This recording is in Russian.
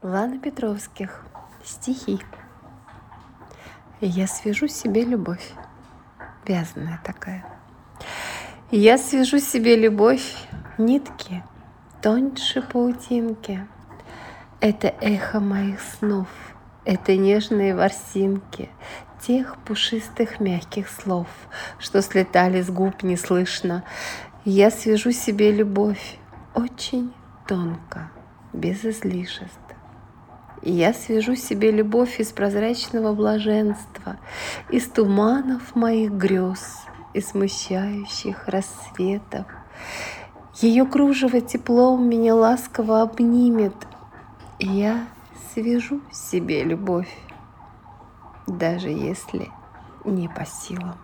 Лана Петровских. Стихи. Я свяжу себе любовь, вязаная такая. Я свяжу себе любовь, нитки, тоньше паутинки. Это эхо моих снов, это нежные ворсинки тех пушистых мягких слов, что слетали с губ неслышно. Я свяжу себе любовь очень тонко, без излишеств. Я свяжу себе любовь из прозрачного блаженства, из туманов моих грез, из смущающих рассветов. Ее кружево теплом меня ласково обнимет, и я свяжу себе любовь, даже если не по силам.